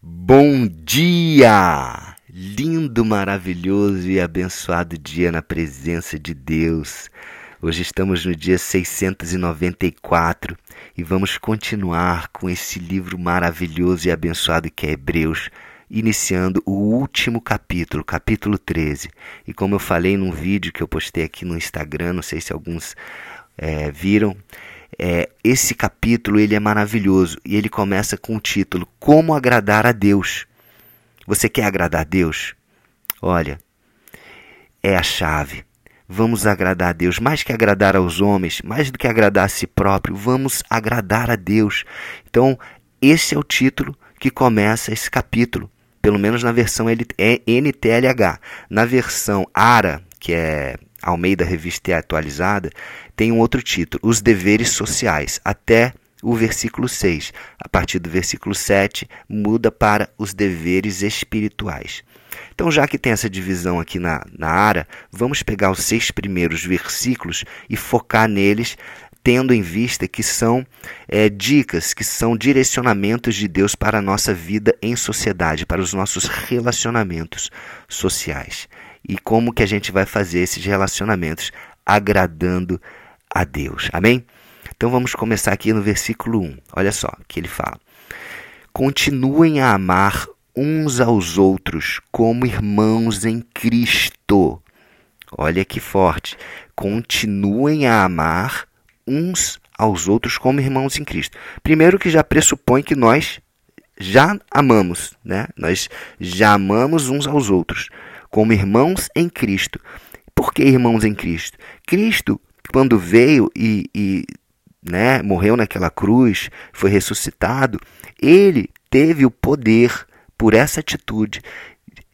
Bom dia! Lindo, maravilhoso e abençoado dia na presença de Deus. Hoje estamos no dia 694 e vamos continuar com esse livro maravilhoso e abençoado que é Hebreus, iniciando o último capítulo, capítulo 13. E como eu falei num vídeo que eu postei aqui no Instagram, não sei se alguns é, viram, é, esse capítulo ele é maravilhoso e ele começa com o título Como agradar a Deus. Você quer agradar a Deus? Olha, é a chave. Vamos agradar a Deus, mais que agradar aos homens, mais do que agradar a si próprio, vamos agradar a Deus. Então, esse é o título que começa esse capítulo, pelo menos na versão NTLH. Na versão ARA, que é Almeida Revista Atualizada, tem um outro título, Os Deveres Sociais, até o versículo 6. A partir do versículo 7, muda para os deveres espirituais. Então, já que tem essa divisão aqui na, na ARA, vamos pegar os seis primeiros versículos e focar neles, tendo em vista que são é, dicas, que são direcionamentos de Deus para a nossa vida em sociedade, para os nossos relacionamentos sociais e como que a gente vai fazer esses relacionamentos agradando a Deus. Amém? Então vamos começar aqui no versículo 1. Olha só que ele fala: Continuem a amar uns aos outros como irmãos em Cristo. Olha que forte. Continuem a amar uns aos outros como irmãos em Cristo. Primeiro que já pressupõe que nós já amamos, né? Nós já amamos uns aos outros como irmãos em Cristo. Por que irmãos em Cristo? Cristo, quando veio e, e né, morreu naquela cruz, foi ressuscitado, ele teve o poder, por essa atitude,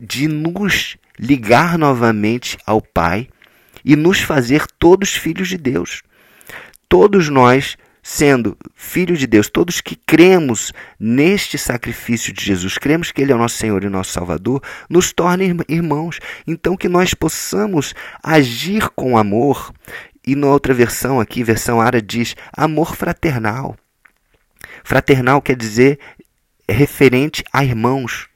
de nos ligar novamente ao Pai e nos fazer todos filhos de Deus. Todos nós sendo filho de Deus, todos que cremos neste sacrifício de Jesus, cremos que Ele é o nosso Senhor e nosso Salvador, nos torna irmãos. Então, que nós possamos agir com amor. E na outra versão aqui, versão árabe, diz amor fraternal. Fraternal quer dizer referente a irmãos.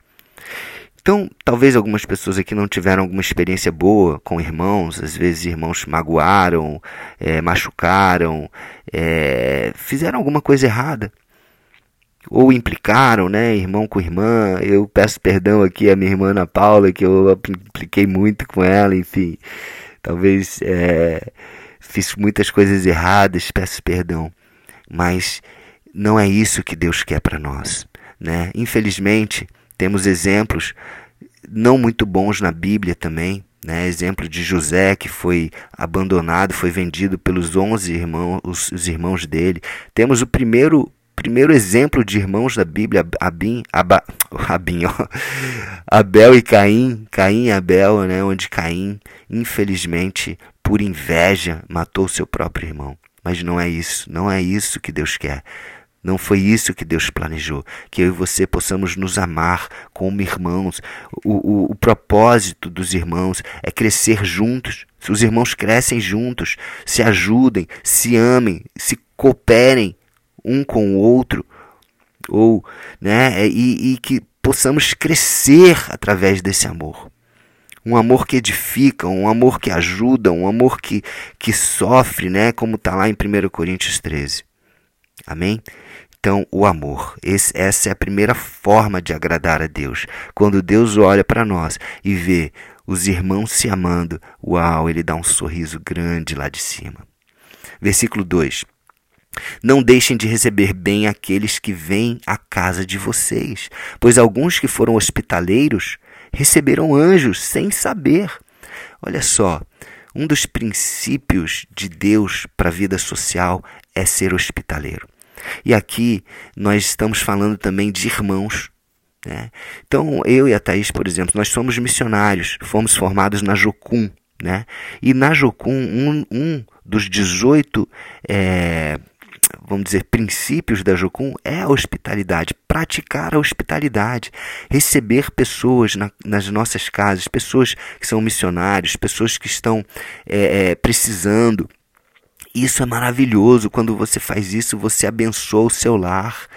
Então, talvez algumas pessoas aqui não tiveram alguma experiência boa com irmãos, às vezes irmãos magoaram, é, machucaram, é, fizeram alguma coisa errada. Ou implicaram, né, irmão com irmã. Eu peço perdão aqui à minha irmã Ana Paula, que eu impliquei muito com ela, enfim. Talvez é, fiz muitas coisas erradas, peço perdão. Mas não é isso que Deus quer para nós. Né? Infelizmente, temos exemplos não muito bons na Bíblia também. Né? Exemplo de José que foi abandonado, foi vendido pelos onze irmãos, os, os irmãos dele. Temos o primeiro primeiro exemplo de irmãos da Bíblia, Abim, Aba, Abim, ó, Abel e Caim, Caim e Abel, né, onde Caim, infelizmente, por inveja, matou seu próprio irmão. Mas não é isso, não é isso que Deus quer. Não foi isso que Deus planejou. Que eu e você possamos nos amar como irmãos. O, o, o propósito dos irmãos é crescer juntos. Se os irmãos crescem juntos, se ajudem, se amem, se cooperem um com o outro, ou, né, e, e que possamos crescer através desse amor um amor que edifica, um amor que ajuda, um amor que, que sofre, né? Como está lá em 1 Coríntios 13. Amém? Então, o amor. Esse, essa é a primeira forma de agradar a Deus. Quando Deus olha para nós e vê os irmãos se amando, uau, ele dá um sorriso grande lá de cima. Versículo 2. Não deixem de receber bem aqueles que vêm à casa de vocês, pois alguns que foram hospitaleiros receberam anjos sem saber. Olha só, um dos princípios de Deus para a vida social é ser hospitaleiro. E aqui nós estamos falando também de irmãos. Né? Então, eu e a Thaís, por exemplo, nós somos missionários, fomos formados na Jocum. Né? E na Jocum, um, um dos 18, é, vamos dizer, princípios da Jocum é a hospitalidade, praticar a hospitalidade, receber pessoas na, nas nossas casas, pessoas que são missionários, pessoas que estão é, é, precisando Isso é maravilhoso. Quando você faz isso, você abençoa o seu lar,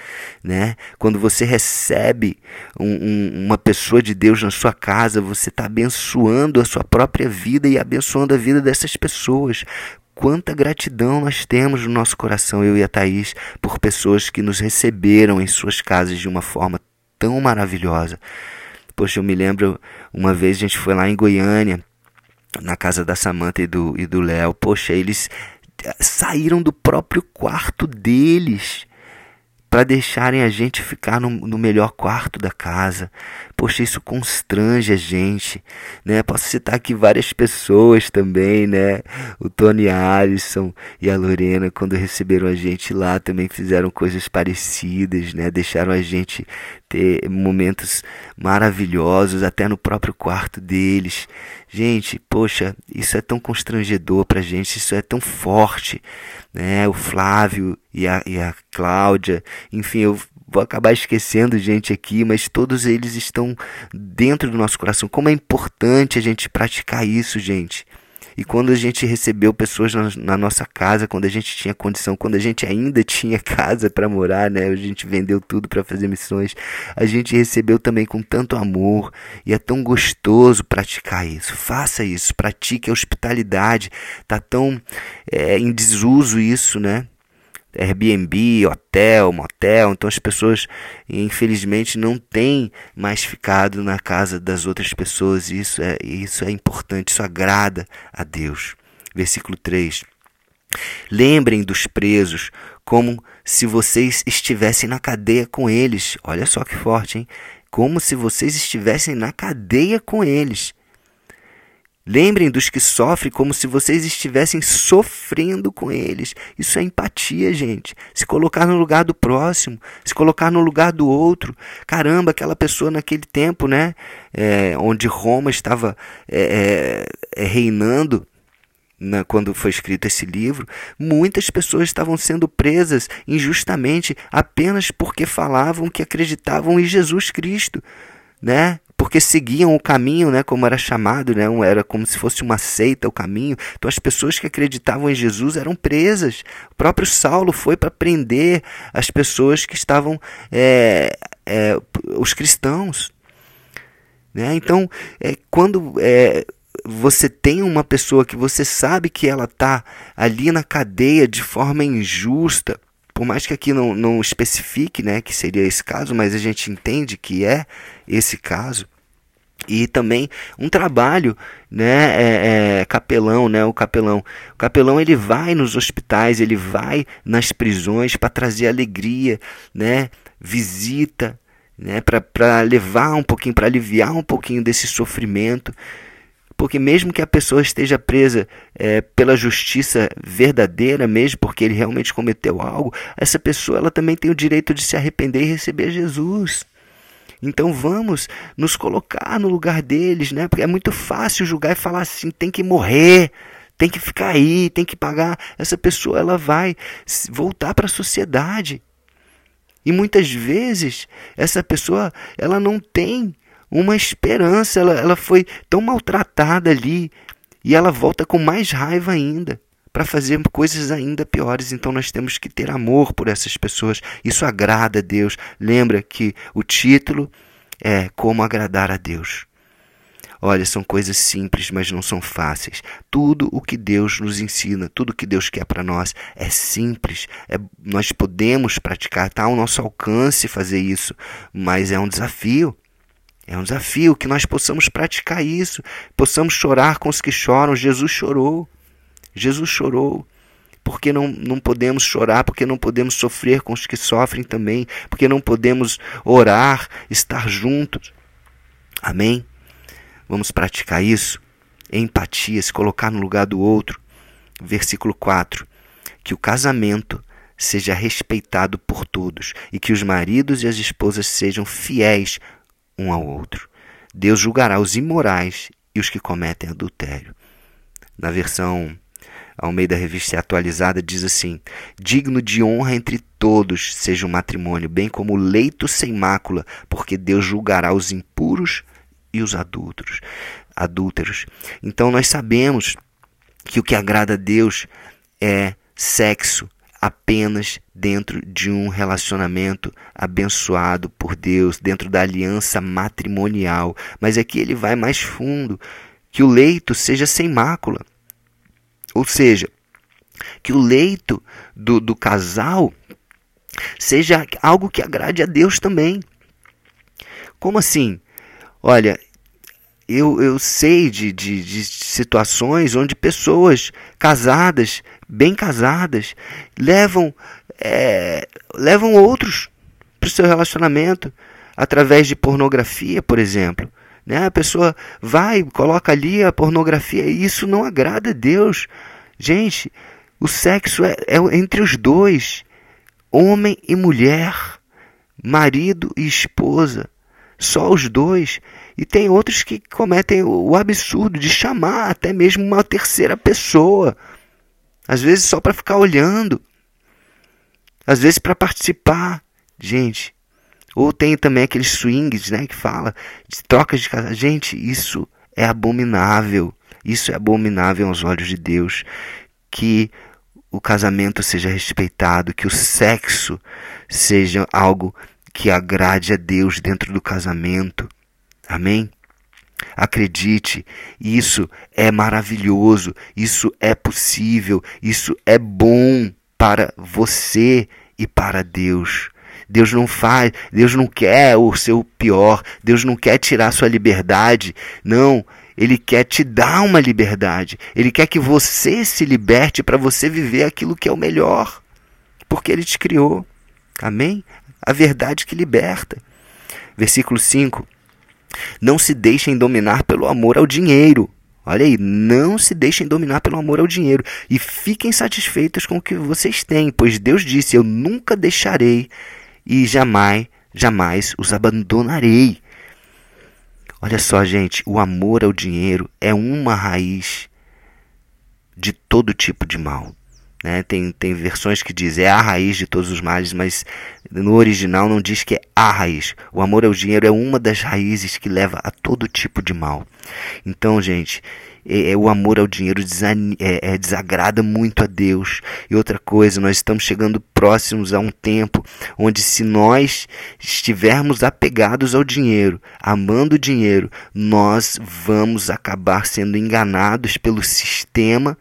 né? Quando você recebe um, um, uma pessoa de Deus na sua casa, você está abençoando a sua própria vida e abençoando a vida dessas pessoas. Quanta gratidão nós temos no nosso coração, eu e a Thaís, por pessoas que nos receberam em suas casas de uma forma tão maravilhosa. Poxa, eu me lembro uma vez a gente foi lá em Goiânia, na casa da Samanta e do e do Léo. Poxa, eles saíram do próprio quarto deles para deixarem a gente ficar no, no, melhor quarto da casa. Poxa, isso constrange a gente, né? Posso citar aqui várias pessoas também, né? O Tony Alisson e a Lorena, quando receberam a gente lá, também fizeram coisas parecidas, né? Deixaram a gente ter momentos maravilhosos até no próprio quarto deles. Gente, poxa, isso é tão constrangedor pra gente, isso é tão forte, né? O Flávio e a, e a Cláudia, enfim, eu vou acabar esquecendo gente aqui, mas todos eles estão dentro do nosso coração. Como é importante a gente praticar isso, gente. E quando a gente recebeu pessoas na, na, nossa casa, quando a gente tinha condição, quando a gente ainda tinha casa para morar, né? A gente vendeu tudo para fazer missões. A gente recebeu também com tanto amor e é tão gostoso praticar isso. Faça isso, pratique a hospitalidade. Tá tão é, em desuso isso, né? Airbnb, hotel, motel. Então as pessoas, infelizmente, não têm mais ficado na casa das outras pessoas. E isso é, isso é importante, isso agrada a Deus. Versículo 3. Lembrem dos presos como se vocês estivessem na cadeia com eles. Olha só que forte, hein? Como se vocês estivessem na cadeia com eles. Lembrem dos que sofrem como se vocês estivessem sofrendo com eles. Isso é empatia, gente. Se colocar no lugar do próximo, se colocar no lugar do outro. Caramba, aquela pessoa naquele tempo, né? É, onde Roma estava é, é, é reinando, na, quando foi escrito esse livro, muitas pessoas estavam sendo presas injustamente apenas porque falavam que acreditavam em Jesus Cristo. Né? Porque seguiam o caminho, né, como era chamado, né, era como se fosse uma seita o caminho. Então as pessoas que acreditavam em Jesus eram presas. O próprio Saulo foi para prender as pessoas que estavam, é, é, os cristãos. Né? Então, é, quando é, você tem uma pessoa que você sabe que ela está ali na cadeia de forma injusta, por mais que aqui não, não especifique né, que seria esse caso, mas a gente entende que é esse caso. E também um trabalho, né, é, é, capelão, né, o capelão. O capelão ele vai nos hospitais, ele vai nas prisões para trazer alegria, né, visita, né, para levar um pouquinho, para aliviar um pouquinho desse sofrimento. Porque mesmo que a pessoa esteja presa é, pela justiça verdadeira, mesmo porque ele realmente cometeu algo, essa pessoa ela também tem o direito de se arrepender e receber Jesus. Então vamos nos colocar no lugar deles, né? Porque é muito fácil julgar e falar assim, tem que morrer, tem que ficar aí, tem que pagar. Essa pessoa ela vai voltar para a sociedade. E muitas vezes essa pessoa ela não tem uma esperança, ela, ela foi tão maltratada ali e ela volta com mais raiva ainda para fazer coisas ainda piores. Então nós temos que ter amor por essas pessoas. Isso agrada a Deus. Lembra que o título é Como agradar a Deus. Olha, são coisas simples, mas não são fáceis. Tudo o que Deus nos ensina, tudo o que Deus quer para nós é simples. É, nós podemos praticar, está ao nosso alcance fazer isso, mas é um desafio. É um desafio que nós possamos praticar isso, possamos chorar com os que choram. Jesus chorou. Jesus chorou. Porque não, não podemos chorar, porque não podemos sofrer com os que sofrem também, porque não podemos orar, estar juntos. Amém? Vamos praticar isso. Empatia, se colocar no lugar do outro. Versículo 4. Que o casamento seja respeitado por todos e que os maridos e as esposas sejam fiéis um ao outro. Deus julgará os imorais e os que cometem adultério. Na versão ao meio da revista atualizada diz assim: digno de honra entre todos seja o matrimônio, bem como o leito sem mácula, porque Deus julgará os impuros e os adúlteros. Adúlteros. Então nós sabemos que o que agrada a Deus é sexo apenas dentro de um relacionamento abençoado por Deus, dentro da aliança matrimonial. Mas aqui ele vai mais fundo: que o leito seja sem mácula. Ou seja, que o leito do, do casal seja algo que agrade a Deus também. Como assim? Olha, eu, eu sei de, de, de situações onde pessoas casadas, bem casadas, levam, é, levam outros para o seu relacionamento através de pornografia, por exemplo. Né? A pessoa vai, coloca ali a pornografia, e isso não agrada a Deus. Gente, o sexo é, é entre os dois, homem e mulher, marido e esposa, só os dois. E tem outros que cometem o absurdo de chamar até mesmo uma terceira pessoa, às vezes só para ficar olhando, às vezes para participar. Gente, ou tem também aqueles swings, né, que fala de trocas de casa. Gente, isso é abominável. Isso é abominável aos olhos de Deus. Que o casamento seja respeitado, que o sexo seja algo que agrade a Deus dentro do casamento. Amém? Acredite, isso é maravilhoso, isso é possível, isso é bom para você e para Deus. Deus não faz, Deus não quer o seu pior, Deus não quer tirar sua liberdade. Não, ele quer te dar uma liberdade. Ele quer que você se liberte para você viver aquilo que é o melhor. Porque ele te criou. Amém? A verdade que liberta. Versículo 5. Não se deixem dominar pelo amor ao dinheiro. Olha aí, não se deixem dominar pelo amor ao dinheiro e fiquem satisfeitos com o que vocês têm, pois Deus disse: Eu nunca deixarei e jamais, jamais os abandonarei. Olha só, gente, o amor ao dinheiro é uma raiz de todo tipo de mal. Né? Tem, tem versões que dizem é a raiz de todos os males, mas no original não diz que é a raiz. O amor ao dinheiro é uma das raízes que leva a todo tipo de mal. Então, gente, é, é, o amor ao dinheiro é, é, desagrada muito a Deus. E outra coisa, nós estamos chegando próximos a um tempo onde, se nós estivermos apegados ao dinheiro, amando o dinheiro, nós vamos acabar sendo enganados pelo sistema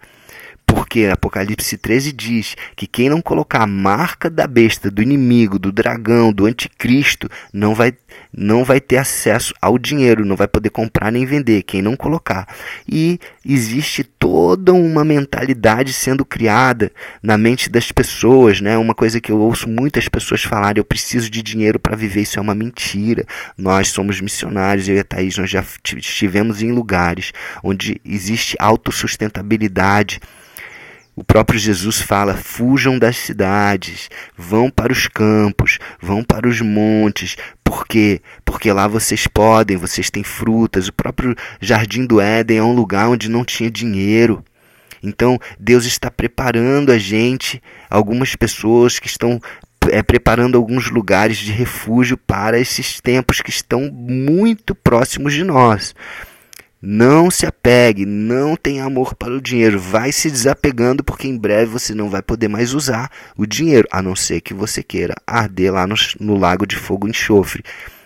porque Apocalipse 13 diz que quem não colocar a marca da besta, do inimigo, do dragão, do anticristo, não vai, não vai ter acesso ao dinheiro, não vai poder comprar nem vender, quem não colocar. E existe toda uma mentalidade sendo criada na mente das pessoas, né? Uma coisa que eu ouço muitas pessoas falarem, eu preciso de dinheiro para viver, isso é uma mentira. Nós somos missionários, eu e a Thaís, nós já estivemos em lugares onde existe autossustentabilidade, o próprio Jesus fala: fujam das cidades, vão para os campos, vão para os montes. Por quê? Porque lá vocês podem, vocês têm frutas. O próprio Jardim do Éden é um lugar onde não tinha dinheiro. Então, Deus está preparando a gente, algumas pessoas que estão é, preparando alguns lugares de refúgio para esses tempos que estão muito próximos de nós. Não se apegue, não tenha amor para o dinheiro. Vai se desapegando, porque em breve você não vai poder mais usar o dinheiro, a não ser que você queira arder lá no, no lago de fogo e enxofre.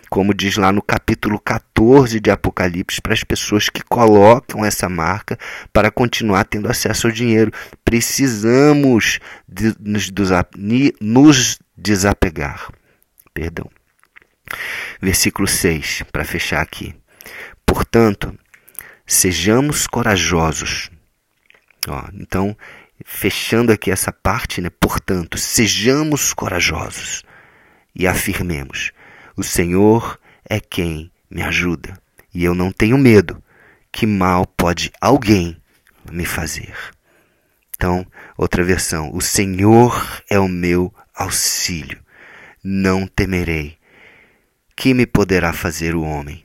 Como diz lá no capítulo 14 de Apocalipse, para as pessoas que colocam essa marca para continuar tendo acesso ao dinheiro. Precisamos de, nos, nos desapegar. Perdão. Versículo 6, para fechar aqui. Portanto, sejamos corajosos. Ó, então, fechando aqui essa parte, né? portanto, sejamos corajosos e afirmemos: o Senhor é quem me ajuda e eu não tenho medo. Que mal pode alguém me fazer? Então, outra versão: o Senhor é o meu auxílio, não temerei. Que me poderá fazer o homem?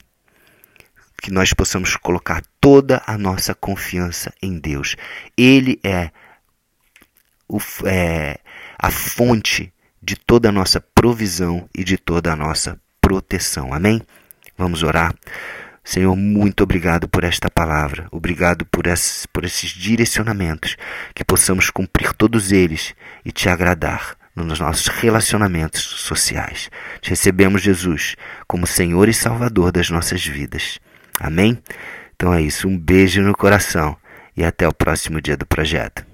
Que nós possamos colocar toda a nossa confiança em Deus. Ele é, o, é a fonte de toda a nossa provisão e de toda a nossa proteção. Amém? Vamos orar. Senhor, muito obrigado por esta palavra, obrigado por esses, por esses direcionamentos, que possamos cumprir todos eles e te agradar nos nossos relacionamentos sociais. Te recebemos, Jesus, como Senhor e Salvador das nossas vidas. Amém? Então é isso, um beijo no coração e até o próximo dia do projeto.